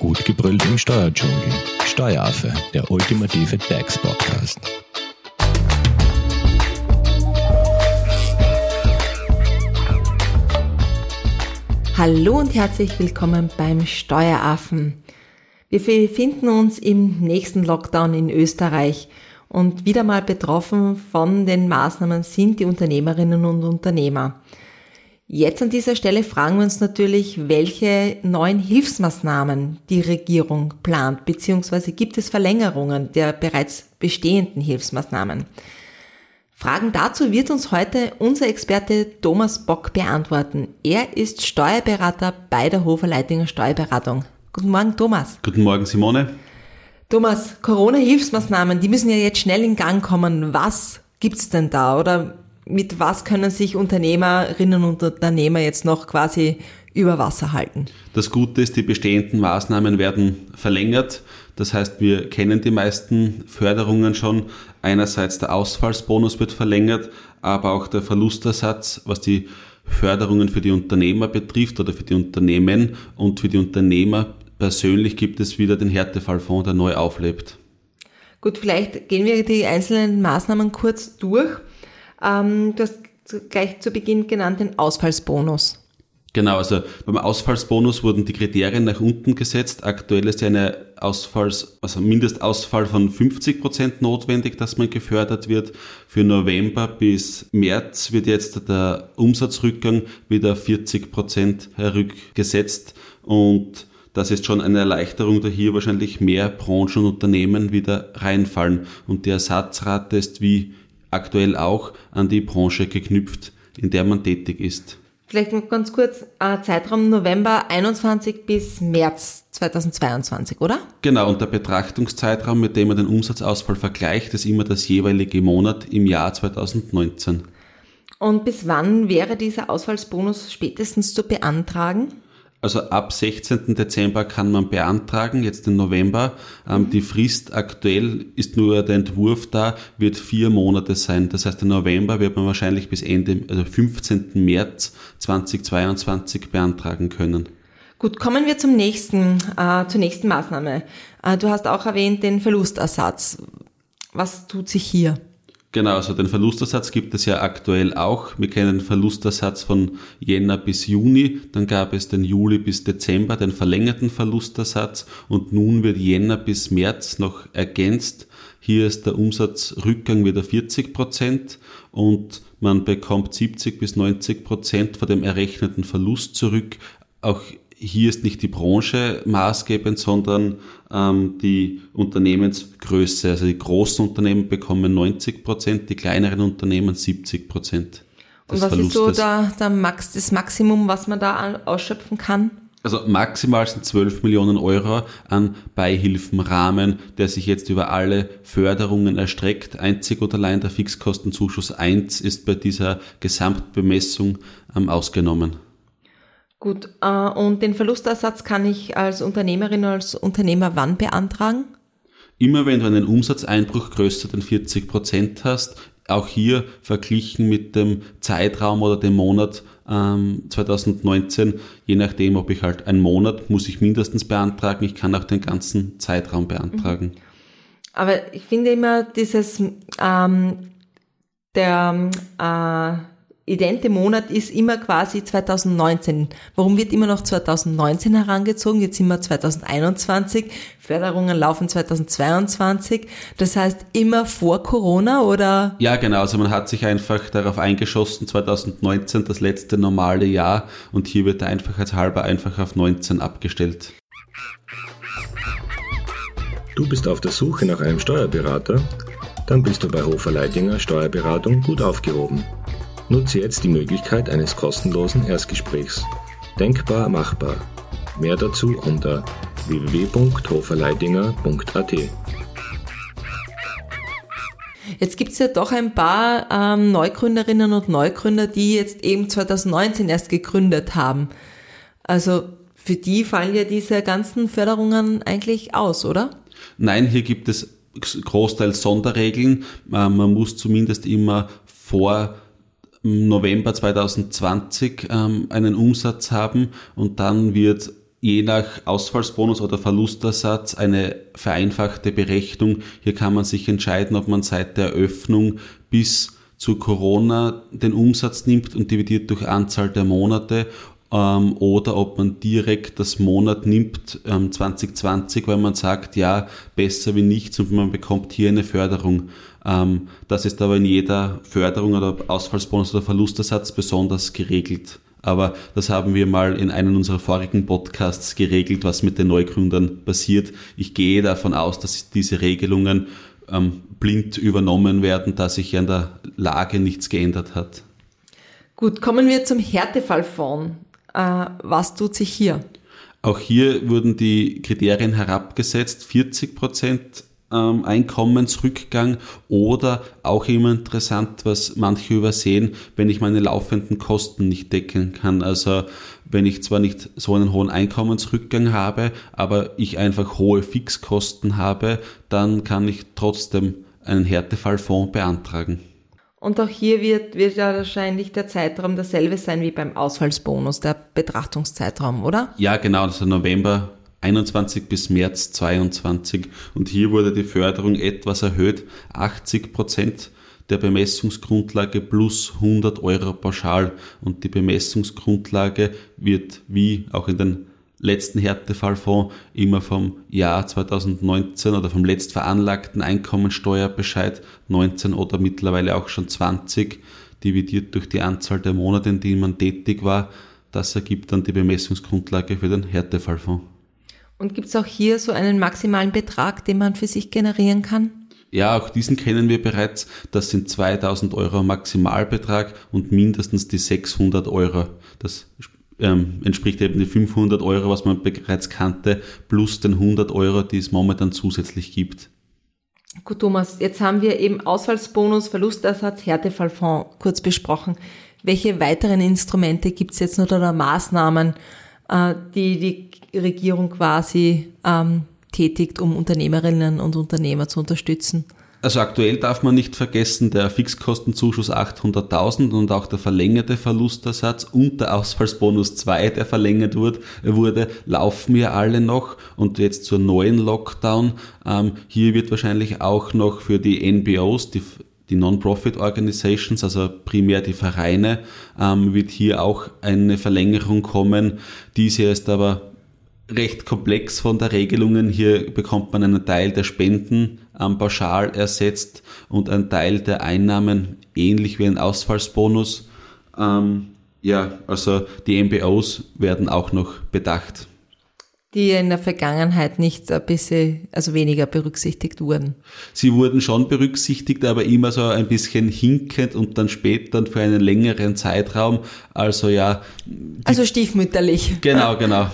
Gut gebrüllt im Steuerdschungel. Steueraffe, der ultimative DAX-Podcast. Hallo und herzlich willkommen beim Steueraffen. Wir befinden uns im nächsten Lockdown in Österreich und wieder mal betroffen von den Maßnahmen sind die Unternehmerinnen und Unternehmer. Jetzt an dieser Stelle fragen wir uns natürlich, welche neuen Hilfsmaßnahmen die Regierung plant, beziehungsweise gibt es Verlängerungen der bereits bestehenden Hilfsmaßnahmen. Fragen dazu wird uns heute unser Experte Thomas Bock beantworten. Er ist Steuerberater bei der Hofer Leitinger Steuerberatung. Guten Morgen, Thomas. Guten Morgen, Simone. Thomas, Corona-Hilfsmaßnahmen, die müssen ja jetzt schnell in Gang kommen. Was gibt's denn da? Oder mit was können sich Unternehmerinnen und Unternehmer jetzt noch quasi über Wasser halten? Das Gute ist, die bestehenden Maßnahmen werden verlängert. Das heißt, wir kennen die meisten Förderungen schon. Einerseits der Ausfallsbonus wird verlängert, aber auch der Verlustersatz, was die Förderungen für die Unternehmer betrifft oder für die Unternehmen und für die Unternehmer persönlich gibt es wieder den Härtefallfonds, der neu auflebt. Gut, vielleicht gehen wir die einzelnen Maßnahmen kurz durch. Ähm, du hast gleich zu Beginn genannt den Ausfallsbonus. Genau, also beim Ausfallsbonus wurden die Kriterien nach unten gesetzt. Aktuell ist ja eine Ausfalls, also Mindestausfall von 50 Prozent notwendig, dass man gefördert wird. Für November bis März wird jetzt der Umsatzrückgang wieder 40 Prozent herückgesetzt und das ist schon eine Erleichterung, da hier wahrscheinlich mehr Branchen und Unternehmen wieder reinfallen. Und die Ersatzrate ist wie aktuell auch an die Branche geknüpft, in der man tätig ist. Vielleicht noch ganz kurz, äh, Zeitraum November 21 bis März 2022, oder? Genau, und der Betrachtungszeitraum, mit dem man den Umsatzausfall vergleicht, ist immer das jeweilige Monat im Jahr 2019. Und bis wann wäre dieser Ausfallsbonus spätestens zu beantragen? Also ab 16. Dezember kann man beantragen, jetzt im November. Ähm, die Frist aktuell ist nur der Entwurf da, wird vier Monate sein. Das heißt, im November wird man wahrscheinlich bis Ende, also 15. März 2022 beantragen können. Gut, kommen wir zum nächsten, äh, zur nächsten Maßnahme. Äh, du hast auch erwähnt den Verlustersatz. Was tut sich hier? Genau, also den Verlustersatz gibt es ja aktuell auch. Wir kennen den Verlustersatz von Jänner bis Juni, dann gab es den Juli bis Dezember, den verlängerten Verlustersatz und nun wird Jänner bis März noch ergänzt. Hier ist der Umsatzrückgang wieder 40 Prozent und man bekommt 70 bis 90 Prozent von dem errechneten Verlust zurück. Auch hier ist nicht die Branche maßgebend, sondern ähm, die Unternehmensgröße. Also die großen Unternehmen bekommen 90 Prozent, die kleineren Unternehmen 70 Prozent. Und was Verlustes. ist so der, der Max, das Maximum, was man da ausschöpfen kann? Also maximal sind 12 Millionen Euro an Beihilfenrahmen, der sich jetzt über alle Förderungen erstreckt. Einzig und allein der Fixkostenzuschuss 1 ist bei dieser Gesamtbemessung ähm, ausgenommen. Gut, äh, und den Verlustersatz kann ich als Unternehmerin, als Unternehmer wann beantragen? Immer wenn du einen Umsatzeinbruch größer denn 40 Prozent hast, auch hier verglichen mit dem Zeitraum oder dem Monat ähm, 2019, je nachdem, ob ich halt einen Monat muss ich mindestens beantragen, ich kann auch den ganzen Zeitraum beantragen. Mhm. Aber ich finde immer dieses ähm, der äh, idente Monat ist immer quasi 2019. Warum wird immer noch 2019 herangezogen? Jetzt sind wir 2021. Förderungen laufen 2022. Das heißt immer vor Corona oder? Ja, genau. Also man hat sich einfach darauf eingeschossen, 2019 das letzte normale Jahr und hier wird der Einfachheitshalber einfach auf 19 abgestellt. Du bist auf der Suche nach einem Steuerberater? Dann bist du bei Hofer Leidinger Steuerberatung gut aufgehoben. Nutze jetzt die Möglichkeit eines kostenlosen Erstgesprächs. Denkbar machbar. Mehr dazu unter www.hoferleidinger.at. Jetzt gibt es ja doch ein paar ähm, Neugründerinnen und Neugründer, die jetzt eben 2019 erst gegründet haben. Also für die fallen ja diese ganzen Förderungen eigentlich aus, oder? Nein, hier gibt es großteils Sonderregeln. Ähm, man muss zumindest immer vor November 2020 ähm, einen Umsatz haben und dann wird je nach Ausfallsbonus oder Verlustersatz eine vereinfachte Berechnung. Hier kann man sich entscheiden, ob man seit der Eröffnung bis zu Corona den Umsatz nimmt und dividiert durch Anzahl der Monate ähm, oder ob man direkt das Monat nimmt ähm, 2020, weil man sagt, ja, besser wie nichts und man bekommt hier eine Förderung. Ähm, das ist aber in jeder Förderung oder Ausfallsbonus oder Verlustersatz besonders geregelt. Aber das haben wir mal in einem unserer vorigen Podcasts geregelt, was mit den Neugründern passiert. Ich gehe davon aus, dass diese Regelungen ähm, blind übernommen werden, da sich an der Lage nichts geändert hat. Gut, kommen wir zum Härtefallfonds. Äh, was tut sich hier? Auch hier wurden die Kriterien herabgesetzt. 40 Prozent ähm, Einkommensrückgang oder auch immer interessant, was manche übersehen, wenn ich meine laufenden Kosten nicht decken kann. Also wenn ich zwar nicht so einen hohen Einkommensrückgang habe, aber ich einfach hohe Fixkosten habe, dann kann ich trotzdem einen Härtefallfonds beantragen. Und auch hier wird, wird ja wahrscheinlich der Zeitraum dasselbe sein wie beim Ausfallsbonus, der Betrachtungszeitraum, oder? Ja, genau, also November 21 bis März 22. Und hier wurde die Förderung etwas erhöht, 80 Prozent der Bemessungsgrundlage plus 100 Euro pauschal. Und die Bemessungsgrundlage wird wie auch in den letzten Härtefallfonds immer vom Jahr 2019 oder vom letzt veranlagten Einkommensteuerbescheid 19 oder mittlerweile auch schon 20 dividiert durch die Anzahl der Monate, in denen man tätig war. Das ergibt dann die Bemessungsgrundlage für den Härtefallfonds. Und gibt es auch hier so einen maximalen Betrag, den man für sich generieren kann? Ja, auch diesen kennen wir bereits. Das sind 2000 Euro Maximalbetrag und mindestens die 600 Euro. Das ähm, entspricht eben die 500 Euro, was man bereits kannte, plus den 100 Euro, die es momentan zusätzlich gibt. Gut, Thomas, jetzt haben wir eben Ausfallsbonus, Verlustersatz, Härtefallfonds kurz besprochen. Welche weiteren Instrumente gibt es jetzt noch oder Maßnahmen, äh, die die Regierung quasi ähm, tätigt, um Unternehmerinnen und Unternehmer zu unterstützen? Also aktuell darf man nicht vergessen, der Fixkostenzuschuss 800.000 und auch der verlängerte Verlustersatz und der Ausfallsbonus 2, der verlängert wurde, laufen ja alle noch und jetzt zur neuen Lockdown. Ähm, hier wird wahrscheinlich auch noch für die NBOs, die, die Non-Profit Organizations, also primär die Vereine, ähm, wird hier auch eine Verlängerung kommen. Diese ist aber recht komplex von der Regelungen. Hier bekommt man einen Teil der Spenden ähm, pauschal ersetzt und einen Teil der Einnahmen ähnlich wie ein Ausfallsbonus. Ähm, ja, also die MBOs werden auch noch bedacht. Die in der Vergangenheit nicht ein bisschen, also weniger berücksichtigt wurden. Sie wurden schon berücksichtigt, aber immer so ein bisschen hinkend und dann später für einen längeren Zeitraum. Also ja. Also stiefmütterlich. Genau, genau.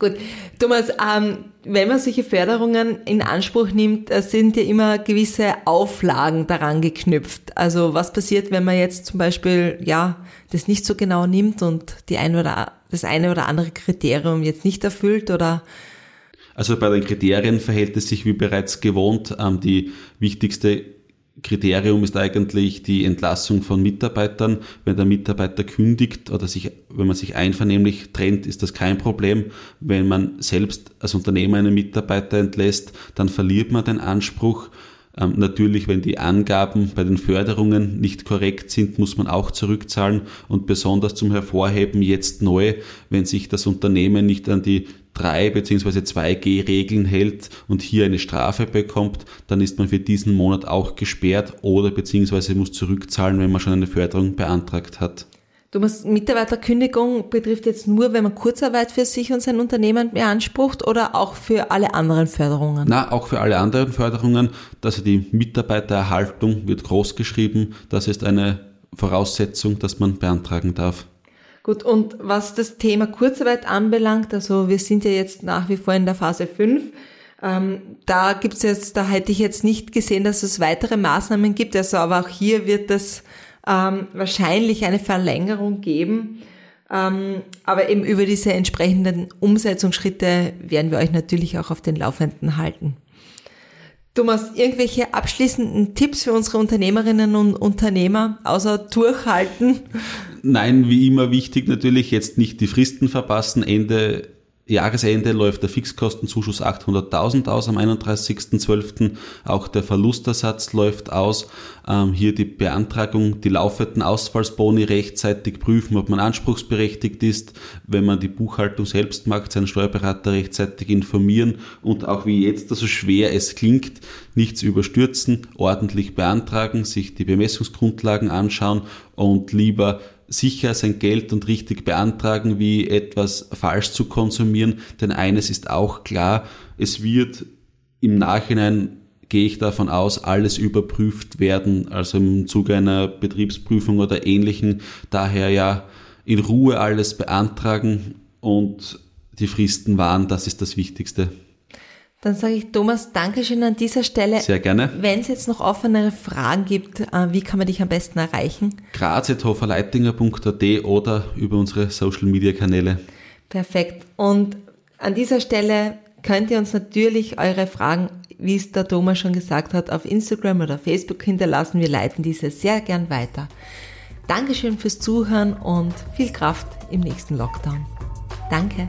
Gut, Thomas, ähm, wenn man solche Förderungen in Anspruch nimmt, äh, sind ja immer gewisse Auflagen daran geknüpft. Also was passiert, wenn man jetzt zum Beispiel ja das nicht so genau nimmt und die ein oder das eine oder andere Kriterium jetzt nicht erfüllt oder also bei den Kriterien verhält es sich wie bereits gewohnt. Ähm, die wichtigste Kriterium ist eigentlich die Entlassung von Mitarbeitern. Wenn der Mitarbeiter kündigt oder sich, wenn man sich einvernehmlich trennt, ist das kein Problem. Wenn man selbst als Unternehmer einen Mitarbeiter entlässt, dann verliert man den Anspruch. Ähm, natürlich, wenn die Angaben bei den Förderungen nicht korrekt sind, muss man auch zurückzahlen und besonders zum Hervorheben jetzt neu, wenn sich das Unternehmen nicht an die 3 bzw. 2G-Regeln hält und hier eine Strafe bekommt, dann ist man für diesen Monat auch gesperrt oder bzw. muss zurückzahlen, wenn man schon eine Förderung beantragt hat. Thomas, Mitarbeiterkündigung betrifft jetzt nur, wenn man Kurzarbeit für sich und sein Unternehmen beansprucht oder auch für alle anderen Förderungen? Na, auch für alle anderen Förderungen. Also die Mitarbeitererhaltung wird groß geschrieben. Das ist eine Voraussetzung, dass man beantragen darf. Gut, und was das Thema Kurzarbeit anbelangt, also wir sind ja jetzt nach wie vor in der Phase 5, ähm, da gibt's jetzt, da hätte ich jetzt nicht gesehen, dass es weitere Maßnahmen gibt, also aber auch hier wird es ähm, wahrscheinlich eine Verlängerung geben. Ähm, aber eben über diese entsprechenden Umsetzungsschritte werden wir euch natürlich auch auf den Laufenden halten. Thomas, irgendwelche abschließenden Tipps für unsere Unternehmerinnen und Unternehmer, außer durchhalten? Nein, wie immer wichtig natürlich, jetzt nicht die Fristen verpassen. Ende Jahresende läuft der Fixkostenzuschuss 800.000 aus am 31.12. Auch der Verlustersatz läuft aus. Ähm, hier die Beantragung, die laufenden Ausfallsboni rechtzeitig prüfen, ob man anspruchsberechtigt ist. Wenn man die Buchhaltung selbst macht, seinen Steuerberater rechtzeitig informieren und auch wie jetzt, so also schwer es klingt, nichts überstürzen, ordentlich beantragen, sich die Bemessungsgrundlagen anschauen und lieber sicher sein Geld und richtig beantragen, wie etwas falsch zu konsumieren. Denn eines ist auch klar, es wird im Nachhinein gehe ich davon aus, alles überprüft werden, also im Zuge einer Betriebsprüfung oder ähnlichen. Daher ja in Ruhe alles beantragen und die Fristen wahren, das ist das Wichtigste. Dann sage ich Thomas, Dankeschön an dieser Stelle. Sehr gerne. Wenn es jetzt noch offenere Fragen gibt, äh, wie kann man dich am besten erreichen? graz.hoferleitinger.at oder über unsere Social Media Kanäle. Perfekt. Und an dieser Stelle könnt ihr uns natürlich eure Fragen, wie es der Thomas schon gesagt hat, auf Instagram oder Facebook hinterlassen. Wir leiten diese sehr gern weiter. Dankeschön fürs Zuhören und viel Kraft im nächsten Lockdown. Danke.